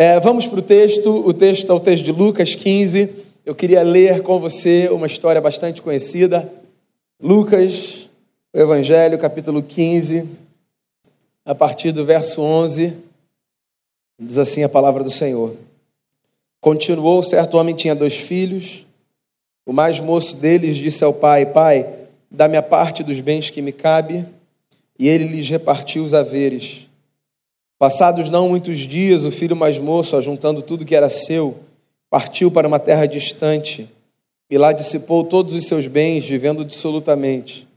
É, vamos para o texto. O texto é o texto de Lucas 15. Eu queria ler com você uma história bastante conhecida. Lucas, o Evangelho, capítulo 15, a partir do verso 11. Diz assim a palavra do Senhor. Continuou: certo homem tinha dois filhos. O mais moço deles disse ao pai: Pai, dá-me a parte dos bens que me cabe. E ele lhes repartiu os haveres. Passados não muitos dias, o filho mais moço, ajuntando tudo que era seu, partiu para uma terra distante e lá dissipou todos os seus bens, vivendo dissolutamente.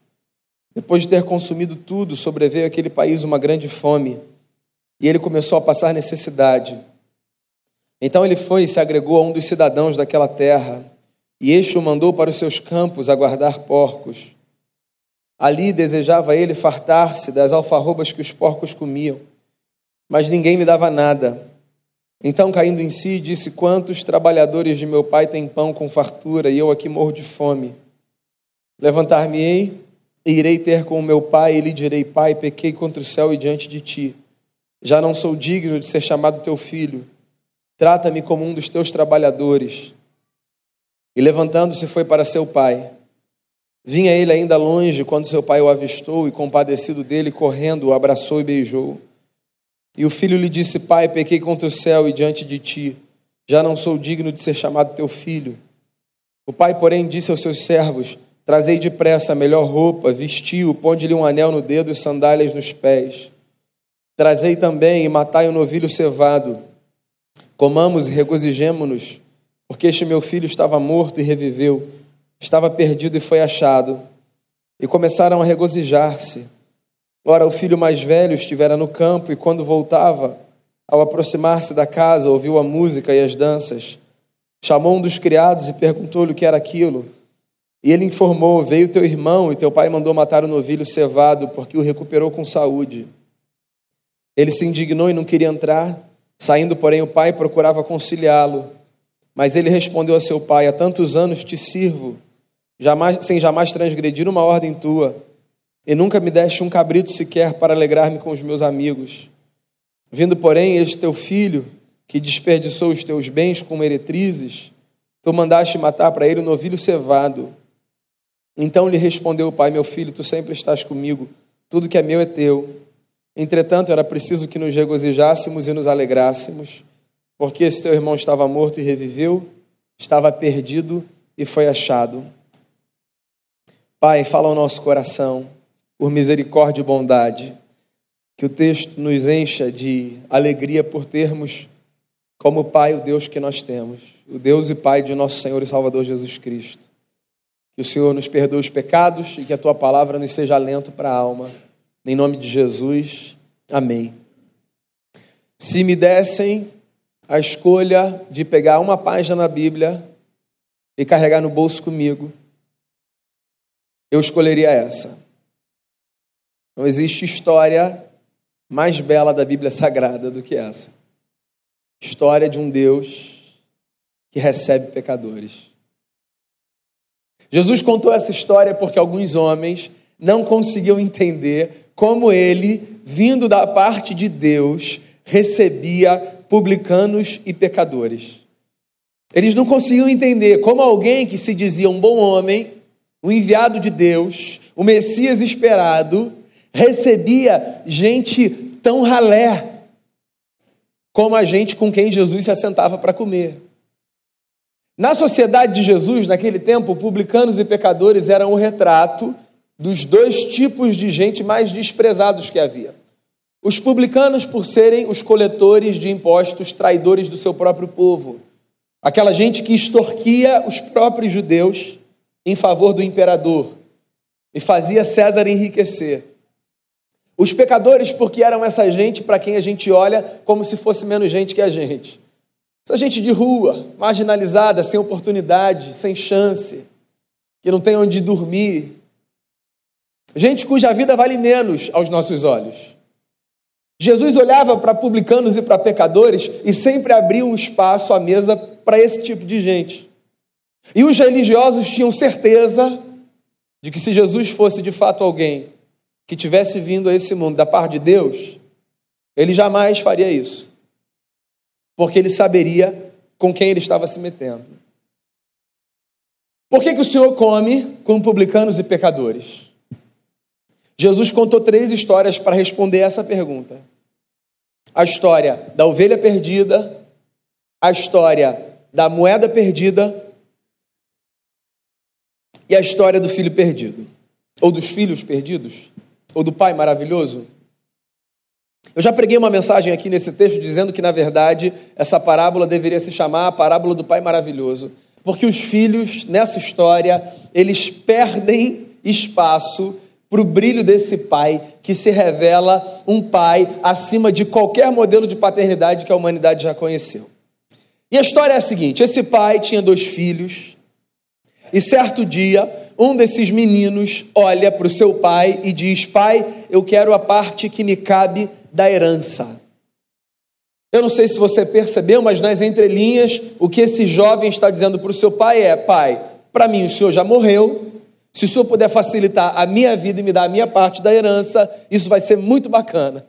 Depois de ter consumido tudo, sobreveio àquele país uma grande fome e ele começou a passar necessidade. Então ele foi e se agregou a um dos cidadãos daquela terra, e este o mandou para os seus campos a guardar porcos. Ali desejava ele fartar-se das alfarrobas que os porcos comiam mas ninguém lhe dava nada. Então, caindo em si, disse: Quantos trabalhadores de meu pai têm pão com fartura e eu aqui morro de fome? Levantar-me-ei e irei ter com o meu pai e lhe direi: Pai, pequei contra o céu e diante de ti. Já não sou digno de ser chamado teu filho. Trata-me como um dos teus trabalhadores. E levantando-se foi para seu pai. Vinha ele ainda longe quando seu pai o avistou e, compadecido dele, correndo, o abraçou e beijou. E o filho lhe disse: Pai, pequei contra o céu e diante de ti, já não sou digno de ser chamado teu filho. O pai, porém, disse aos seus servos: Trazei depressa a melhor roupa, vestiu, ponde-lhe um anel no dedo e sandálias nos pés. Trazei também e matai o um novilho cevado. Comamos e regozijemo-nos, porque este meu filho estava morto e reviveu, estava perdido e foi achado. E começaram a regozijar-se. Ora, o filho mais velho estivera no campo e, quando voltava, ao aproximar-se da casa, ouviu a música e as danças. Chamou um dos criados e perguntou-lhe o que era aquilo. E ele informou: Veio teu irmão e teu pai mandou matar o novilho cevado, porque o recuperou com saúde. Ele se indignou e não queria entrar. Saindo, porém, o pai procurava conciliá-lo. Mas ele respondeu a seu pai: Há tantos anos te sirvo, jamais, sem jamais transgredir uma ordem tua e nunca me deste um cabrito sequer para alegrar-me com os meus amigos. Vindo, porém, este teu filho, que desperdiçou os teus bens com meretrizes, tu mandaste matar para ele o um novilho cevado. Então lhe respondeu o pai: Meu filho, tu sempre estás comigo, tudo que é meu é teu. Entretanto, era preciso que nos regozijássemos e nos alegrássemos, porque esse teu irmão estava morto e reviveu, estava perdido e foi achado. Pai, fala ao nosso coração por misericórdia e bondade. Que o texto nos encha de alegria por termos como Pai o Deus que nós temos, o Deus e Pai de nosso Senhor e Salvador Jesus Cristo. Que o Senhor nos perdoe os pecados e que a tua palavra nos seja alento para a alma. Em nome de Jesus, amém. Se me dessem a escolha de pegar uma página na Bíblia e carregar no bolso comigo, eu escolheria essa. Não existe história mais bela da Bíblia Sagrada do que essa. História de um Deus que recebe pecadores. Jesus contou essa história porque alguns homens não conseguiam entender como ele, vindo da parte de Deus, recebia publicanos e pecadores. Eles não conseguiam entender como alguém que se dizia um bom homem, um enviado de Deus, o Messias esperado, recebia gente tão ralé como a gente com quem Jesus se assentava para comer. Na sociedade de Jesus, naquele tempo, publicanos e pecadores eram o retrato dos dois tipos de gente mais desprezados que havia. Os publicanos, por serem os coletores de impostos, traidores do seu próprio povo. Aquela gente que extorquia os próprios judeus em favor do imperador e fazia César enriquecer. Os pecadores, porque eram essa gente para quem a gente olha como se fosse menos gente que a gente. Essa gente de rua, marginalizada, sem oportunidade, sem chance, que não tem onde dormir. Gente cuja vida vale menos aos nossos olhos. Jesus olhava para publicanos e para pecadores e sempre abria um espaço à mesa para esse tipo de gente. E os religiosos tinham certeza de que se Jesus fosse de fato alguém que tivesse vindo a esse mundo da parte de Deus, ele jamais faria isso. porque ele saberia com quem ele estava se metendo. Por que, que o Senhor come com publicanos e pecadores? Jesus contou três histórias para responder essa pergunta: a história da ovelha perdida, a história da moeda perdida e a história do filho perdido, ou dos filhos perdidos, ou do pai maravilhoso. Eu já preguei uma mensagem aqui nesse texto dizendo que, na verdade, essa parábola deveria se chamar a parábola do pai maravilhoso, porque os filhos, nessa história, eles perdem espaço para o brilho desse pai que se revela um pai acima de qualquer modelo de paternidade que a humanidade já conheceu. E a história é a seguinte: esse pai tinha dois filhos, e certo dia, um desses meninos olha para o seu pai e diz: Pai, eu quero a parte que me cabe da herança. Eu não sei se você percebeu, mas nas entrelinhas, o que esse jovem está dizendo para o seu pai é: Pai, para mim o senhor já morreu. Se o senhor puder facilitar a minha vida e me dar a minha parte da herança, isso vai ser muito bacana.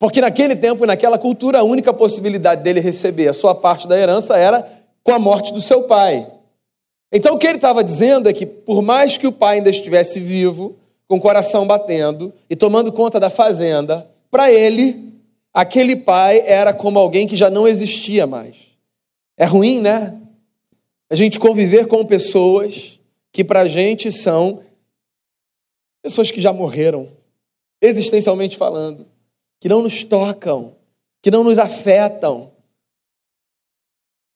Porque naquele tempo e naquela cultura, a única possibilidade dele receber a sua parte da herança era com a morte do seu pai. Então o que ele estava dizendo é que, por mais que o pai ainda estivesse vivo, com o coração batendo e tomando conta da fazenda, para ele, aquele pai era como alguém que já não existia mais. É ruim, né? A gente conviver com pessoas que para a gente são pessoas que já morreram, existencialmente falando, que não nos tocam, que não nos afetam.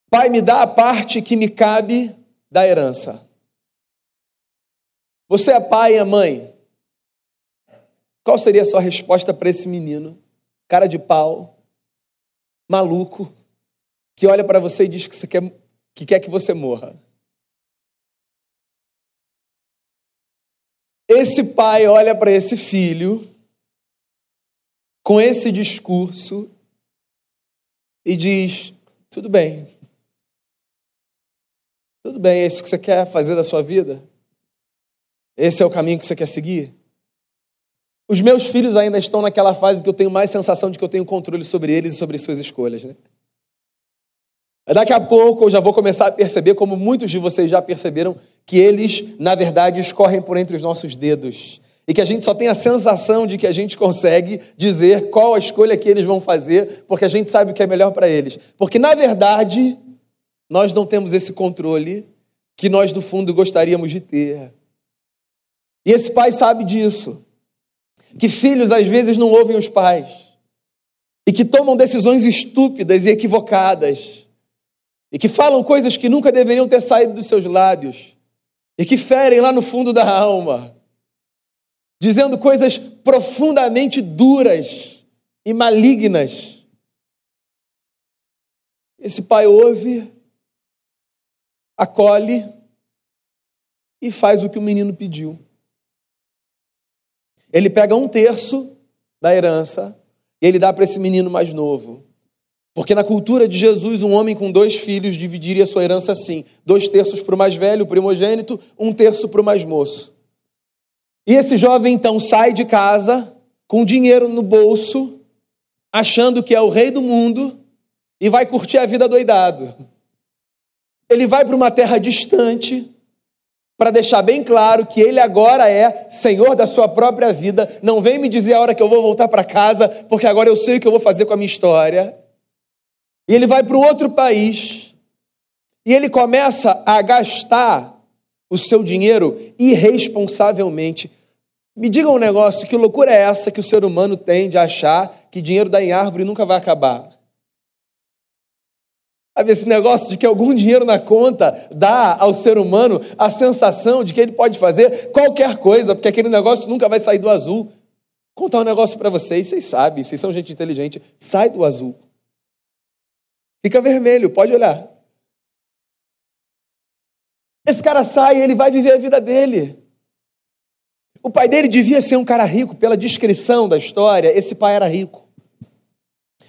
Pai, me dá a parte que me cabe da herança. Você é pai e é mãe. Qual seria a sua resposta para esse menino? Cara de pau, maluco, que olha para você e diz que, você quer, que quer que você morra. Esse pai olha para esse filho com esse discurso e diz: tudo bem, tudo bem, é isso que você quer fazer da sua vida? Esse é o caminho que você quer seguir? Os meus filhos ainda estão naquela fase que eu tenho mais sensação de que eu tenho controle sobre eles e sobre suas escolhas, né? Daqui a pouco eu já vou começar a perceber, como muitos de vocês já perceberam, que eles, na verdade, escorrem por entre os nossos dedos. E que a gente só tem a sensação de que a gente consegue dizer qual a escolha que eles vão fazer, porque a gente sabe o que é melhor para eles. Porque, na verdade, nós não temos esse controle que nós, no fundo, gostaríamos de ter. E esse pai sabe disso que filhos às vezes não ouvem os pais e que tomam decisões estúpidas e equivocadas e que falam coisas que nunca deveriam ter saído dos seus lábios e que ferem lá no fundo da alma, dizendo coisas profundamente duras e malignas. Esse pai ouve, acolhe e faz o que o menino pediu. Ele pega um terço da herança e ele dá para esse menino mais novo. Porque na cultura de Jesus, um homem com dois filhos dividiria sua herança assim: dois terços para o mais velho, o primogênito, um terço para o mais moço. E esse jovem então sai de casa com dinheiro no bolso, achando que é o rei do mundo e vai curtir a vida doidado. Ele vai para uma terra distante, para deixar bem claro que ele agora é senhor da sua própria vida. Não vem me dizer a hora que eu vou voltar para casa, porque agora eu sei o que eu vou fazer com a minha história. E ele vai para um outro país e ele começa a gastar o seu dinheiro irresponsavelmente. Me diga um negócio, que loucura é essa que o ser humano tem de achar que dinheiro dá em árvore e nunca vai acabar? Sabe, esse negócio de que algum dinheiro na conta dá ao ser humano a sensação de que ele pode fazer qualquer coisa, porque aquele negócio nunca vai sair do azul. Vou contar um negócio para vocês, vocês sabem, vocês são gente inteligente, sai do azul. Fica vermelho, pode olhar. Esse cara sai ele vai viver a vida dele. O pai dele devia ser um cara rico, pela descrição da história, esse pai era rico.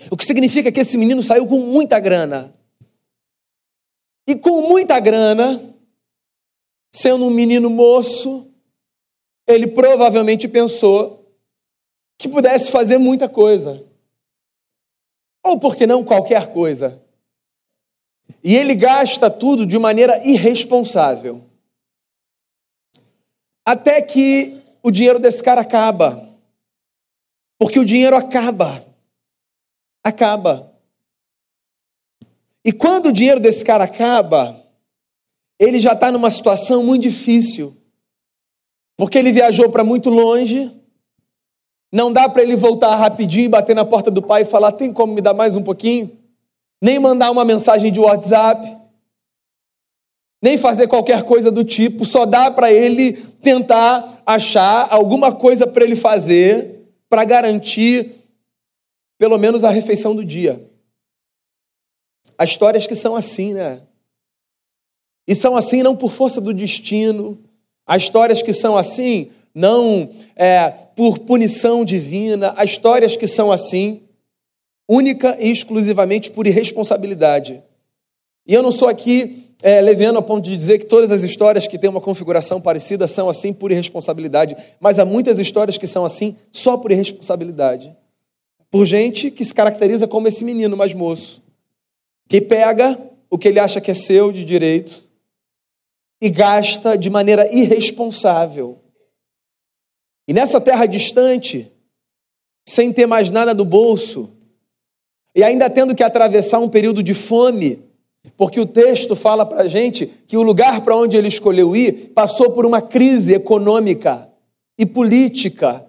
O que significa que esse menino saiu com muita grana. E com muita grana, sendo um menino moço, ele provavelmente pensou que pudesse fazer muita coisa. ou por que não qualquer coisa. E ele gasta tudo de maneira irresponsável. Até que o dinheiro desse cara acaba. Porque o dinheiro acaba. Acaba. E quando o dinheiro desse cara acaba, ele já está numa situação muito difícil. Porque ele viajou para muito longe, não dá para ele voltar rapidinho e bater na porta do pai e falar: tem como me dar mais um pouquinho? Nem mandar uma mensagem de WhatsApp, nem fazer qualquer coisa do tipo, só dá para ele tentar achar alguma coisa para ele fazer para garantir pelo menos a refeição do dia. Há histórias que são assim, né? E são assim não por força do destino. Há histórias que são assim não é, por punição divina. Há histórias que são assim única e exclusivamente por irresponsabilidade. E eu não sou aqui é, leviano a ponto de dizer que todas as histórias que têm uma configuração parecida são assim por irresponsabilidade, mas há muitas histórias que são assim só por irresponsabilidade. Por gente que se caracteriza como esse menino mais moço, que pega o que ele acha que é seu de direito e gasta de maneira irresponsável. E nessa terra distante, sem ter mais nada do bolso, e ainda tendo que atravessar um período de fome, porque o texto fala para gente que o lugar para onde ele escolheu ir passou por uma crise econômica e política.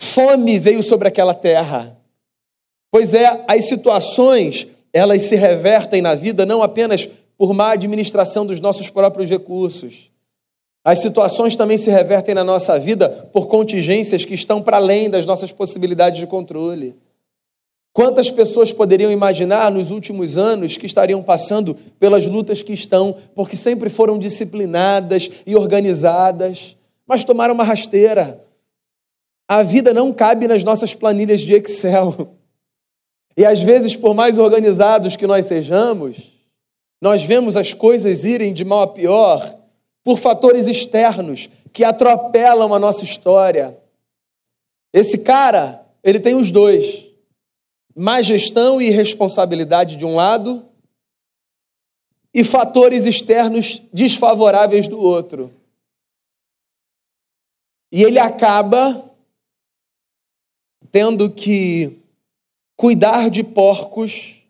Fome veio sobre aquela terra. Pois é, as situações, elas se revertem na vida não apenas por má administração dos nossos próprios recursos. As situações também se revertem na nossa vida por contingências que estão para além das nossas possibilidades de controle. Quantas pessoas poderiam imaginar nos últimos anos que estariam passando pelas lutas que estão, porque sempre foram disciplinadas e organizadas, mas tomaram uma rasteira? A vida não cabe nas nossas planilhas de Excel. E às vezes, por mais organizados que nós sejamos, nós vemos as coisas irem de mal a pior por fatores externos que atropelam a nossa história. Esse cara, ele tem os dois: má gestão e responsabilidade de um lado, e fatores externos desfavoráveis do outro. E ele acaba tendo que cuidar de porcos,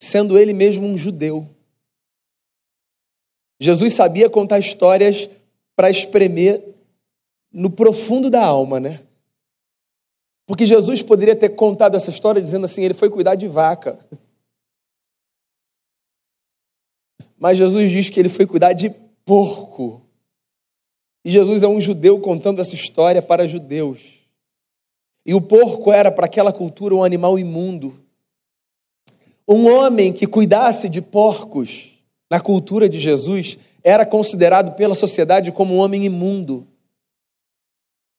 sendo ele mesmo um judeu. Jesus sabia contar histórias para espremer no profundo da alma, né? Porque Jesus poderia ter contado essa história dizendo assim: ele foi cuidar de vaca. Mas Jesus diz que ele foi cuidar de porco. E Jesus é um judeu contando essa história para judeus. E o porco era para aquela cultura um animal imundo. Um homem que cuidasse de porcos na cultura de Jesus era considerado pela sociedade como um homem imundo.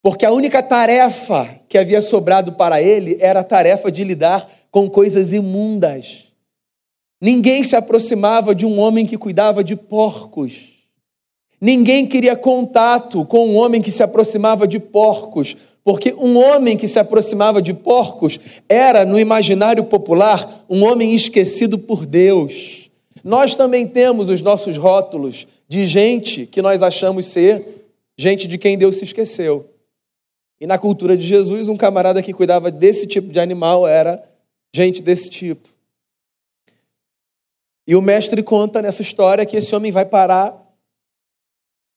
Porque a única tarefa que havia sobrado para ele era a tarefa de lidar com coisas imundas. Ninguém se aproximava de um homem que cuidava de porcos. Ninguém queria contato com um homem que se aproximava de porcos, porque um homem que se aproximava de porcos era, no imaginário popular, um homem esquecido por Deus. Nós também temos os nossos rótulos de gente que nós achamos ser gente de quem Deus se esqueceu. E na cultura de Jesus, um camarada que cuidava desse tipo de animal era gente desse tipo. E o mestre conta nessa história que esse homem vai parar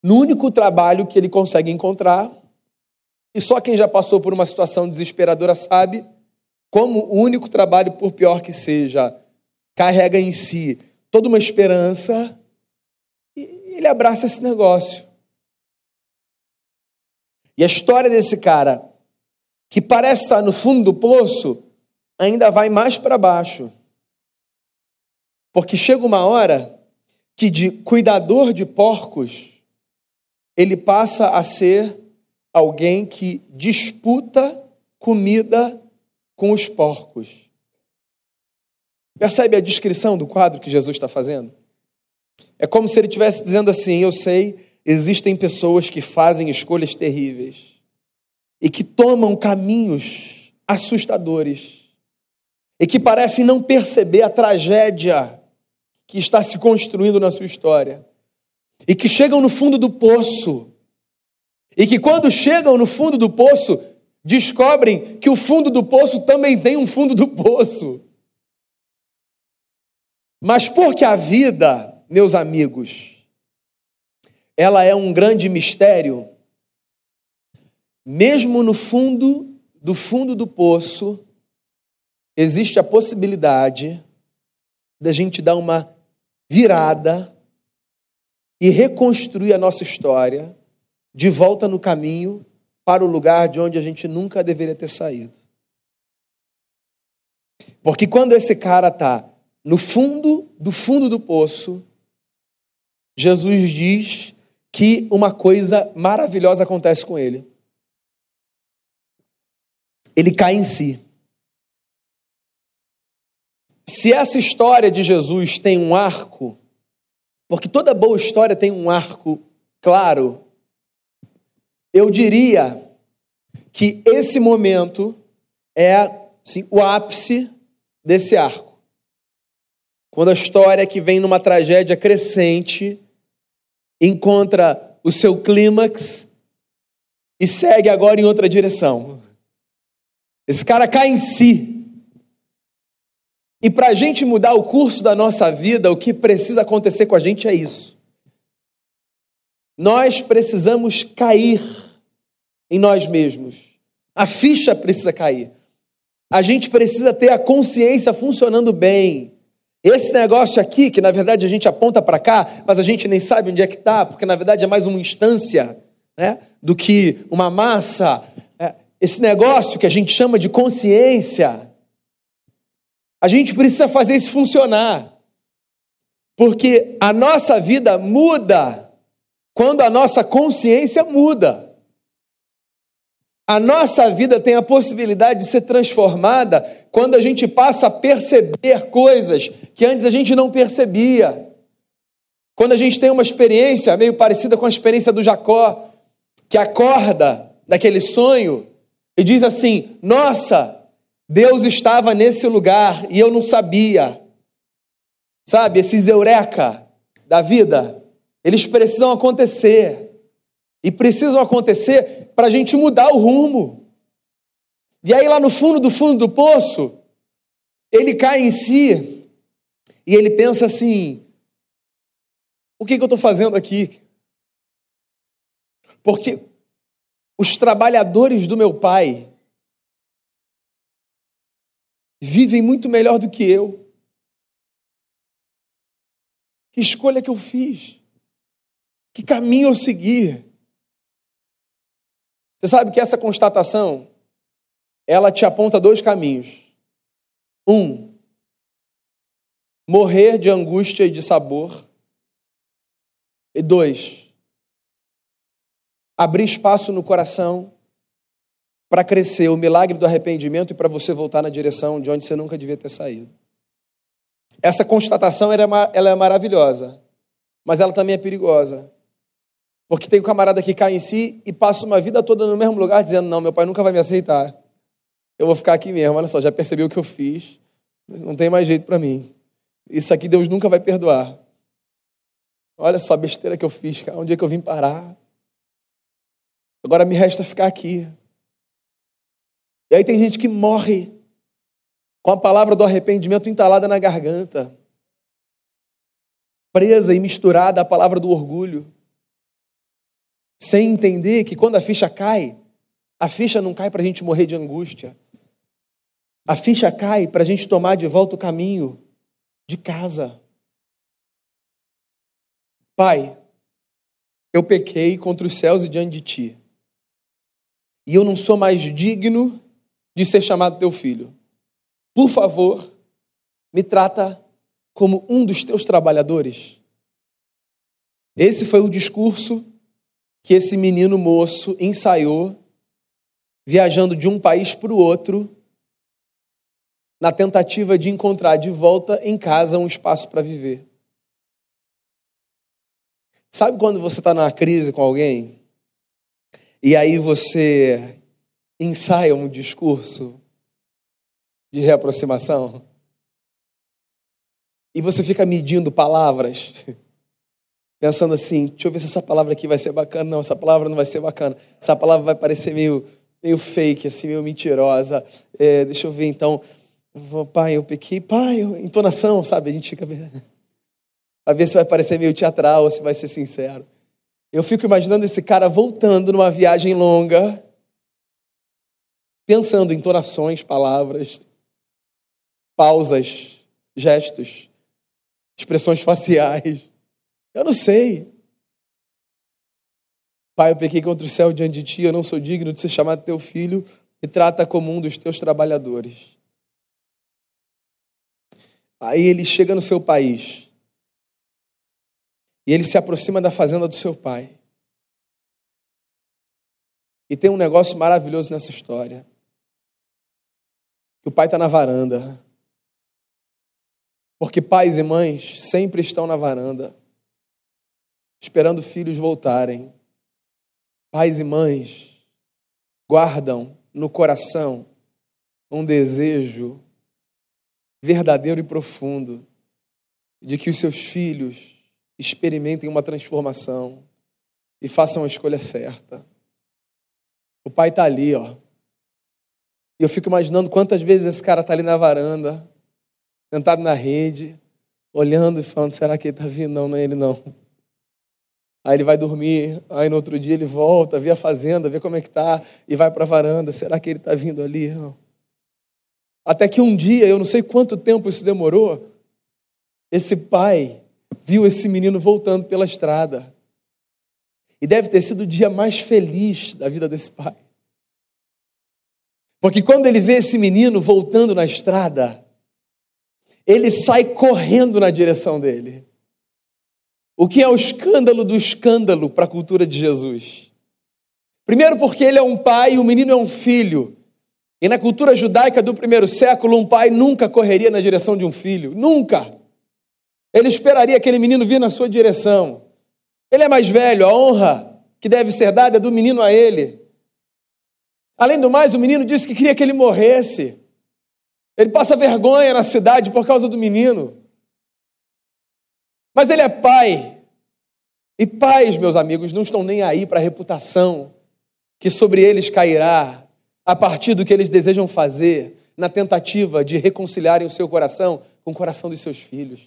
no único trabalho que ele consegue encontrar, e só quem já passou por uma situação desesperadora sabe como o único trabalho, por pior que seja, carrega em si toda uma esperança e ele abraça esse negócio. E a história desse cara, que parece estar no fundo do poço, ainda vai mais para baixo. Porque chega uma hora que de cuidador de porcos, ele passa a ser alguém que disputa comida com os porcos. Percebe a descrição do quadro que Jesus está fazendo? É como se ele estivesse dizendo assim: Eu sei, existem pessoas que fazem escolhas terríveis e que tomam caminhos assustadores e que parecem não perceber a tragédia que está se construindo na sua história e que chegam no fundo do poço e que quando chegam no fundo do poço descobrem que o fundo do poço também tem um fundo do poço. Mas porque a vida, meus amigos, ela é um grande mistério, mesmo no fundo do fundo do poço, existe a possibilidade da gente dar uma virada e reconstruir a nossa história de volta no caminho para o lugar de onde a gente nunca deveria ter saído. Porque quando esse cara está no fundo do fundo do poço, Jesus diz que uma coisa maravilhosa acontece com ele. Ele cai em si. Se essa história de Jesus tem um arco, porque toda boa história tem um arco claro, eu diria que esse momento é assim, o ápice desse arco. Quando a história que vem numa tragédia crescente encontra o seu clímax e segue agora em outra direção. Esse cara cai em si. E para a gente mudar o curso da nossa vida, o que precisa acontecer com a gente é isso. Nós precisamos cair em nós mesmos. A ficha precisa cair. A gente precisa ter a consciência funcionando bem. Esse negócio aqui, que na verdade a gente aponta para cá, mas a gente nem sabe onde é que está, porque na verdade é mais uma instância né, do que uma massa. É, esse negócio que a gente chama de consciência, a gente precisa fazer isso funcionar. Porque a nossa vida muda quando a nossa consciência muda. A nossa vida tem a possibilidade de ser transformada quando a gente passa a perceber coisas que antes a gente não percebia. Quando a gente tem uma experiência meio parecida com a experiência do Jacó, que acorda daquele sonho e diz assim: Nossa, Deus estava nesse lugar e eu não sabia. Sabe, esses eureka da vida. Eles precisam acontecer. E precisam acontecer para a gente mudar o rumo. E aí, lá no fundo do fundo do poço, ele cai em si e ele pensa assim: o que, que eu estou fazendo aqui? Porque os trabalhadores do meu pai vivem muito melhor do que eu. Que escolha que eu fiz? Que caminho eu seguir? Você sabe que essa constatação, ela te aponta dois caminhos. Um, morrer de angústia e de sabor. E dois, abrir espaço no coração para crescer o milagre do arrependimento e para você voltar na direção de onde você nunca devia ter saído. Essa constatação ela é maravilhosa, mas ela também é perigosa. Porque tem um camarada que cai em si e passa uma vida toda no mesmo lugar dizendo: Não, meu pai nunca vai me aceitar. Eu vou ficar aqui mesmo. Olha só, já percebeu o que eu fiz. Não tem mais jeito para mim. Isso aqui Deus nunca vai perdoar. Olha só a besteira que eu fiz, cara. Onde é que eu vim parar? Agora me resta ficar aqui. E aí tem gente que morre com a palavra do arrependimento entalada na garganta, presa e misturada à palavra do orgulho sem entender que quando a ficha cai, a ficha não cai para a gente morrer de angústia. A ficha cai para a gente tomar de volta o caminho de casa. Pai, eu pequei contra os céus e diante de ti. E eu não sou mais digno de ser chamado teu filho. Por favor, me trata como um dos teus trabalhadores. Esse foi o discurso que esse menino moço ensaiou, viajando de um país para o outro, na tentativa de encontrar de volta em casa um espaço para viver. Sabe quando você está numa crise com alguém e aí você ensaia um discurso de reaproximação? E você fica medindo palavras, pensando assim: deixa eu ver se essa palavra aqui vai ser bacana. Não, essa palavra não vai ser bacana. Essa palavra vai parecer meio, meio fake, assim, meio mentirosa. É, deixa eu ver então. Pai, eu pequei. Pai, eu... entonação, sabe? A gente fica. A ver se vai parecer meio teatral ou se vai ser sincero. Eu fico imaginando esse cara voltando numa viagem longa, pensando em entonações, palavras, pausas, gestos, expressões faciais. Eu não sei. Pai, eu pequei contra o céu diante de ti, eu não sou digno de ser chamado teu filho, e trata como um dos teus trabalhadores. Aí ele chega no seu país. E ele se aproxima da fazenda do seu pai. E tem um negócio maravilhoso nessa história. O pai está na varanda. Porque pais e mães sempre estão na varanda, esperando filhos voltarem. Pais e mães guardam no coração um desejo verdadeiro e profundo de que os seus filhos experimentem uma transformação e façam a escolha certa. O pai está ali, ó. E eu fico imaginando quantas vezes esse cara está ali na varanda, sentado na rede, olhando e falando: será que ele está vindo? Não, não é ele não. Aí ele vai dormir, aí no outro dia ele volta, vê a fazenda, vê como é que tá, e vai para a varanda. Será que ele está vindo ali? Não. Até que um dia, eu não sei quanto tempo isso demorou, esse pai viu esse menino voltando pela estrada. E deve ter sido o dia mais feliz da vida desse pai. Porque quando ele vê esse menino voltando na estrada, ele sai correndo na direção dele. O que é o escândalo do escândalo para a cultura de Jesus? Primeiro, porque ele é um pai e o menino é um filho. E na cultura judaica do primeiro século, um pai nunca correria na direção de um filho. Nunca. Ele esperaria aquele menino vir na sua direção. Ele é mais velho, a honra que deve ser dada é do menino a ele. Além do mais, o menino disse que queria que ele morresse. Ele passa vergonha na cidade por causa do menino. Mas ele é pai. E pais, meus amigos, não estão nem aí para a reputação que sobre eles cairá a partir do que eles desejam fazer na tentativa de reconciliarem o seu coração com o coração dos seus filhos.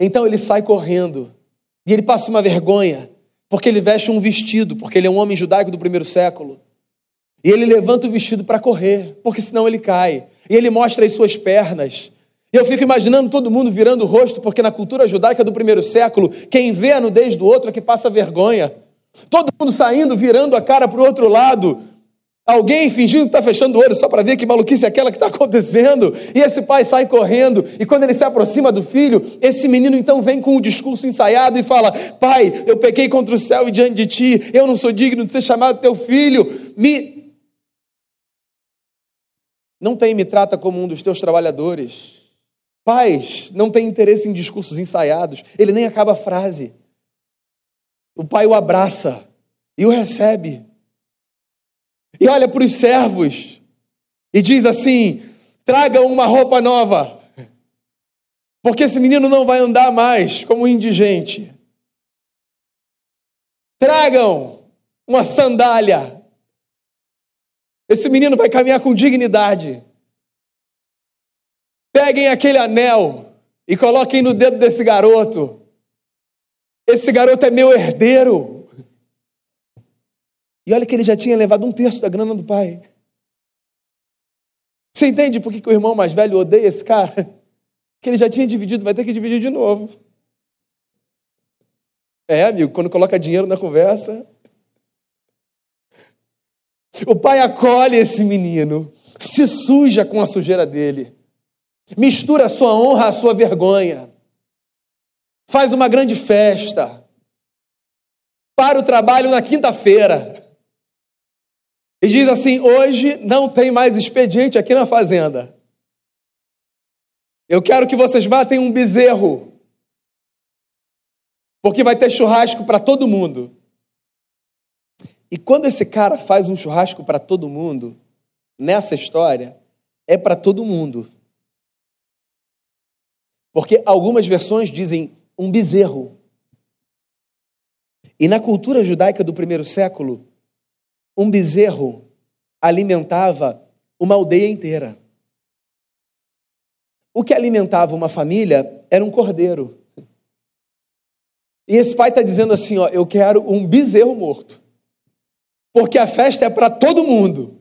Então ele sai correndo e ele passa uma vergonha, porque ele veste um vestido, porque ele é um homem judaico do primeiro século. E ele levanta o vestido para correr, porque senão ele cai. E ele mostra as suas pernas. Eu fico imaginando todo mundo virando o rosto, porque na cultura judaica do primeiro século, quem vê a nudez do outro é que passa vergonha. Todo mundo saindo, virando a cara para o outro lado, Alguém fingindo que está fechando o olho só para ver que maluquice é aquela que está acontecendo. E esse pai sai correndo. E quando ele se aproxima do filho, esse menino então vem com o discurso ensaiado e fala: Pai, eu pequei contra o céu e diante de ti. Eu não sou digno de ser chamado teu filho. Me. Não tem, me trata como um dos teus trabalhadores. Pais não tem interesse em discursos ensaiados. Ele nem acaba a frase. O pai o abraça e o recebe e olha para os servos e diz assim: tragam uma roupa nova, porque esse menino não vai andar mais como indigente. Tragam uma sandália. Esse menino vai caminhar com dignidade. Peguem aquele anel e coloquem no dedo desse garoto. Esse garoto é meu herdeiro. E olha que ele já tinha levado um terço da grana do pai. Você entende por que, que o irmão mais velho odeia esse cara? Que ele já tinha dividido, vai ter que dividir de novo. É, amigo, quando coloca dinheiro na conversa. O pai acolhe esse menino, se suja com a sujeira dele, mistura a sua honra à sua vergonha, faz uma grande festa, para o trabalho na quinta-feira. E diz assim: hoje não tem mais expediente aqui na fazenda. Eu quero que vocês matem um bezerro, porque vai ter churrasco para todo mundo. E quando esse cara faz um churrasco para todo mundo, nessa história, é para todo mundo. Porque algumas versões dizem um bezerro. E na cultura judaica do primeiro século, um bezerro alimentava uma aldeia inteira. O que alimentava uma família era um cordeiro. E esse pai está dizendo assim: ó, eu quero um bezerro morto. Porque a festa é para todo mundo.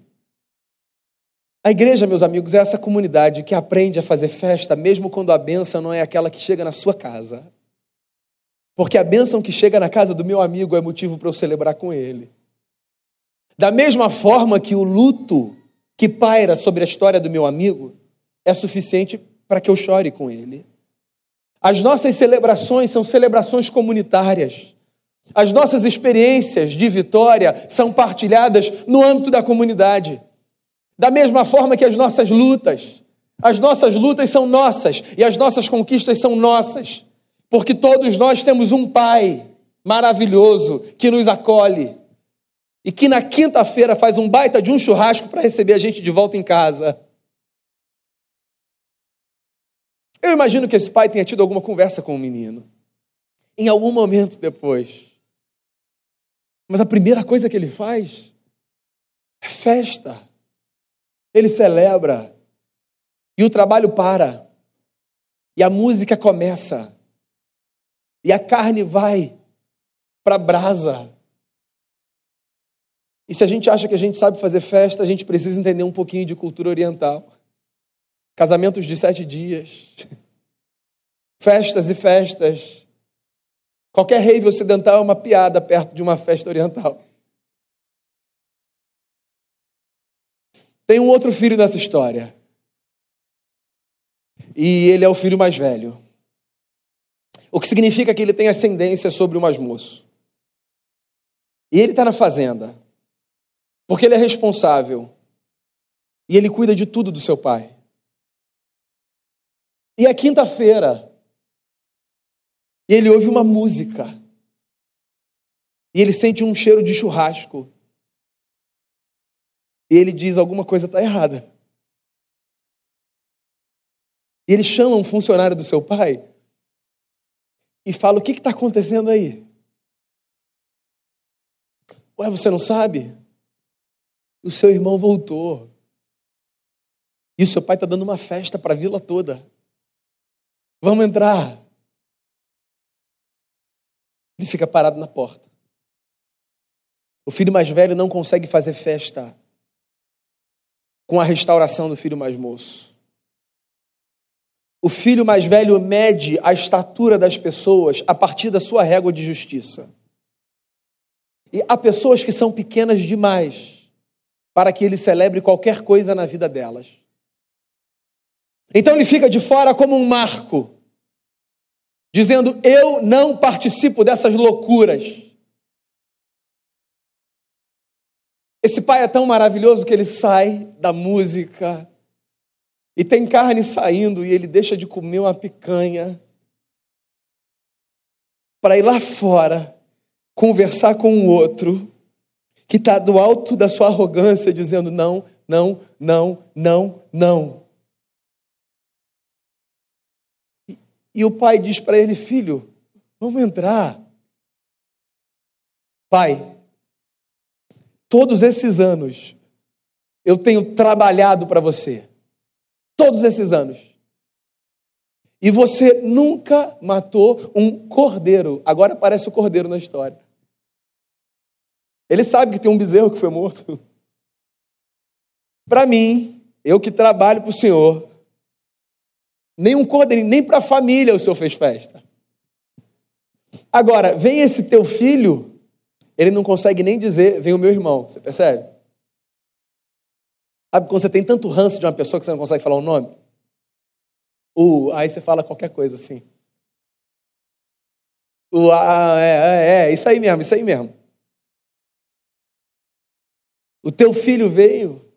A igreja, meus amigos, é essa comunidade que aprende a fazer festa, mesmo quando a bênção não é aquela que chega na sua casa. Porque a bênção que chega na casa do meu amigo é motivo para eu celebrar com ele. Da mesma forma que o luto que paira sobre a história do meu amigo é suficiente para que eu chore com ele. As nossas celebrações são celebrações comunitárias. As nossas experiências de vitória são partilhadas no âmbito da comunidade. Da mesma forma que as nossas lutas. As nossas lutas são nossas e as nossas conquistas são nossas. Porque todos nós temos um Pai maravilhoso que nos acolhe e que na quinta-feira faz um baita de um churrasco para receber a gente de volta em casa. Eu imagino que esse pai tenha tido alguma conversa com o menino, em algum momento depois. Mas a primeira coisa que ele faz é festa. Ele celebra. E o trabalho para. E a música começa. E a carne vai para a brasa. E se a gente acha que a gente sabe fazer festa, a gente precisa entender um pouquinho de cultura oriental. Casamentos de sete dias, festas e festas. Qualquer rave ocidental é uma piada perto de uma festa oriental. Tem um outro filho nessa história. E ele é o filho mais velho. O que significa que ele tem ascendência sobre o mais moço. E ele está na fazenda. Porque ele é responsável. E ele cuida de tudo do seu pai. E é quinta-feira. E ele ouve uma música. E ele sente um cheiro de churrasco. E ele diz: alguma coisa está errada. E ele chama um funcionário do seu pai e fala: O que está acontecendo aí? Ué, você não sabe? O seu irmão voltou. E o seu pai está dando uma festa para a vila toda. Vamos entrar. Ele fica parado na porta. O filho mais velho não consegue fazer festa com a restauração do filho mais moço. O filho mais velho mede a estatura das pessoas a partir da sua régua de justiça. E há pessoas que são pequenas demais para que ele celebre qualquer coisa na vida delas. Então ele fica de fora como um marco, dizendo: Eu não participo dessas loucuras. Esse pai é tão maravilhoso que ele sai da música e tem carne saindo e ele deixa de comer uma picanha para ir lá fora conversar com o outro que está do alto da sua arrogância dizendo não, não, não, não, não. E, e o pai diz para ele: Filho, vamos entrar. Pai, todos esses anos eu tenho trabalhado para você. Todos esses anos. E você nunca matou um cordeiro. Agora aparece o cordeiro na história. Ele sabe que tem um bezerro que foi morto. Para mim, eu que trabalho para o Senhor, nem um cordeirinho, nem para a família o Senhor fez festa. Agora, vem esse teu filho, ele não consegue nem dizer, vem o meu irmão, você percebe? Sabe quando você tem tanto ranço de uma pessoa que você não consegue falar o nome? O, aí você fala qualquer coisa assim. O, ah, é, é, é, isso aí mesmo, isso aí mesmo. O teu filho veio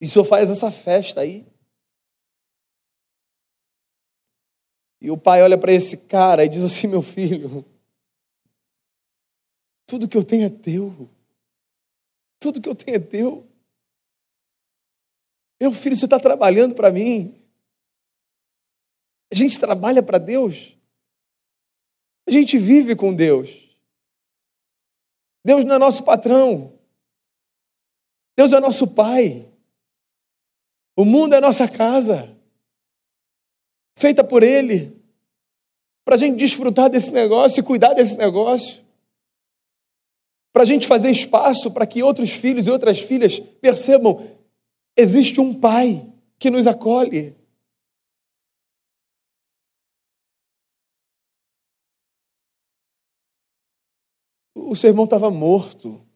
e só faz essa festa aí. E o pai olha para esse cara e diz assim: Meu filho, tudo que eu tenho é teu. Tudo que eu tenho é teu. Meu filho, você está trabalhando para mim? A gente trabalha para Deus? A gente vive com Deus. Deus não é nosso patrão. Deus é nosso pai. O mundo é nossa casa, feita por Ele, para a gente desfrutar desse negócio e cuidar desse negócio, para a gente fazer espaço para que outros filhos e outras filhas percebam: existe um pai que nos acolhe. O seu irmão estava morto.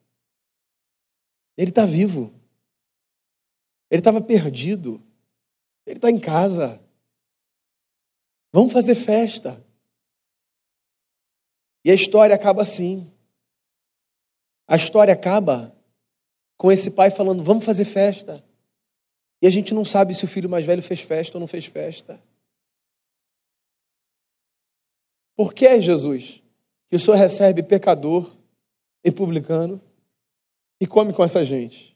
Ele está vivo. Ele estava perdido. Ele está em casa. Vamos fazer festa. E a história acaba assim. A história acaba com esse pai falando: vamos fazer festa. E a gente não sabe se o filho mais velho fez festa ou não fez festa. Por que, Jesus, que o Senhor recebe pecador e publicano e come com essa gente?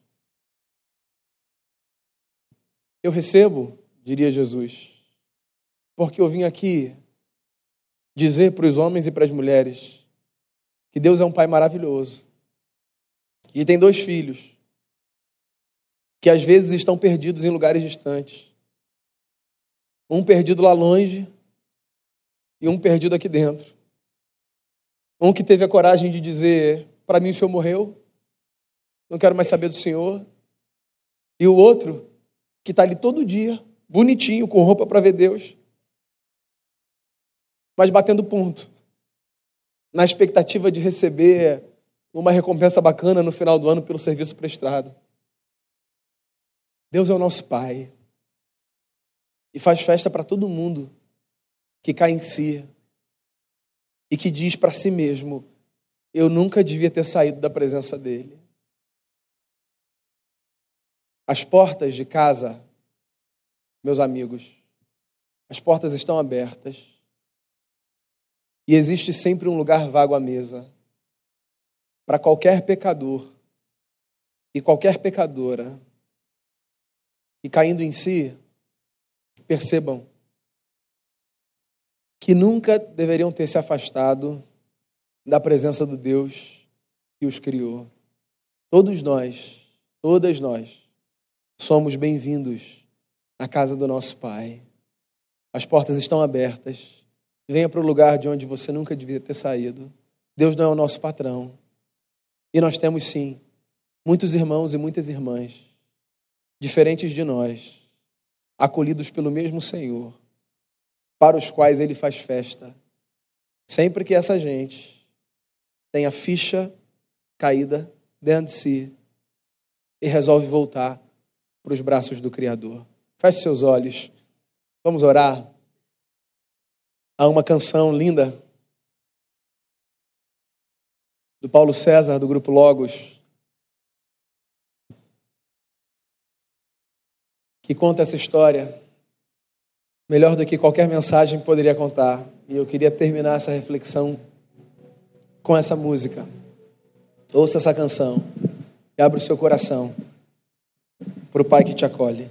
Eu recebo, diria Jesus, porque eu vim aqui dizer para os homens e para as mulheres que Deus é um Pai maravilhoso, que tem dois filhos, que às vezes estão perdidos em lugares distantes. Um perdido lá longe e um perdido aqui dentro. Um que teve a coragem de dizer: Para mim o Senhor morreu, não quero mais saber do Senhor. E o outro que está ali todo dia, bonitinho, com roupa para ver Deus, mas batendo ponto, na expectativa de receber uma recompensa bacana no final do ano pelo serviço prestado. Deus é o nosso Pai e faz festa para todo mundo que cai em si e que diz para si mesmo: Eu nunca devia ter saído da presença dEle. As portas de casa, meus amigos, as portas estão abertas. E existe sempre um lugar vago à mesa para qualquer pecador e qualquer pecadora que caindo em si percebam que nunca deveriam ter se afastado da presença do Deus que os criou. Todos nós, todas nós, somos bem-vindos na casa do nosso Pai. As portas estão abertas. Venha para o lugar de onde você nunca devia ter saído. Deus não é o nosso patrão. E nós temos, sim, muitos irmãos e muitas irmãs, diferentes de nós, acolhidos pelo mesmo Senhor, para os quais Ele faz festa. Sempre que essa gente tem a ficha caída dentro de si e resolve voltar para os braços do Criador. Feche seus olhos. Vamos orar. Há uma canção linda do Paulo César, do grupo Logos, que conta essa história melhor do que qualquer mensagem poderia contar. E eu queria terminar essa reflexão com essa música. Ouça essa canção e abra o seu coração para o Pai que te acolhe.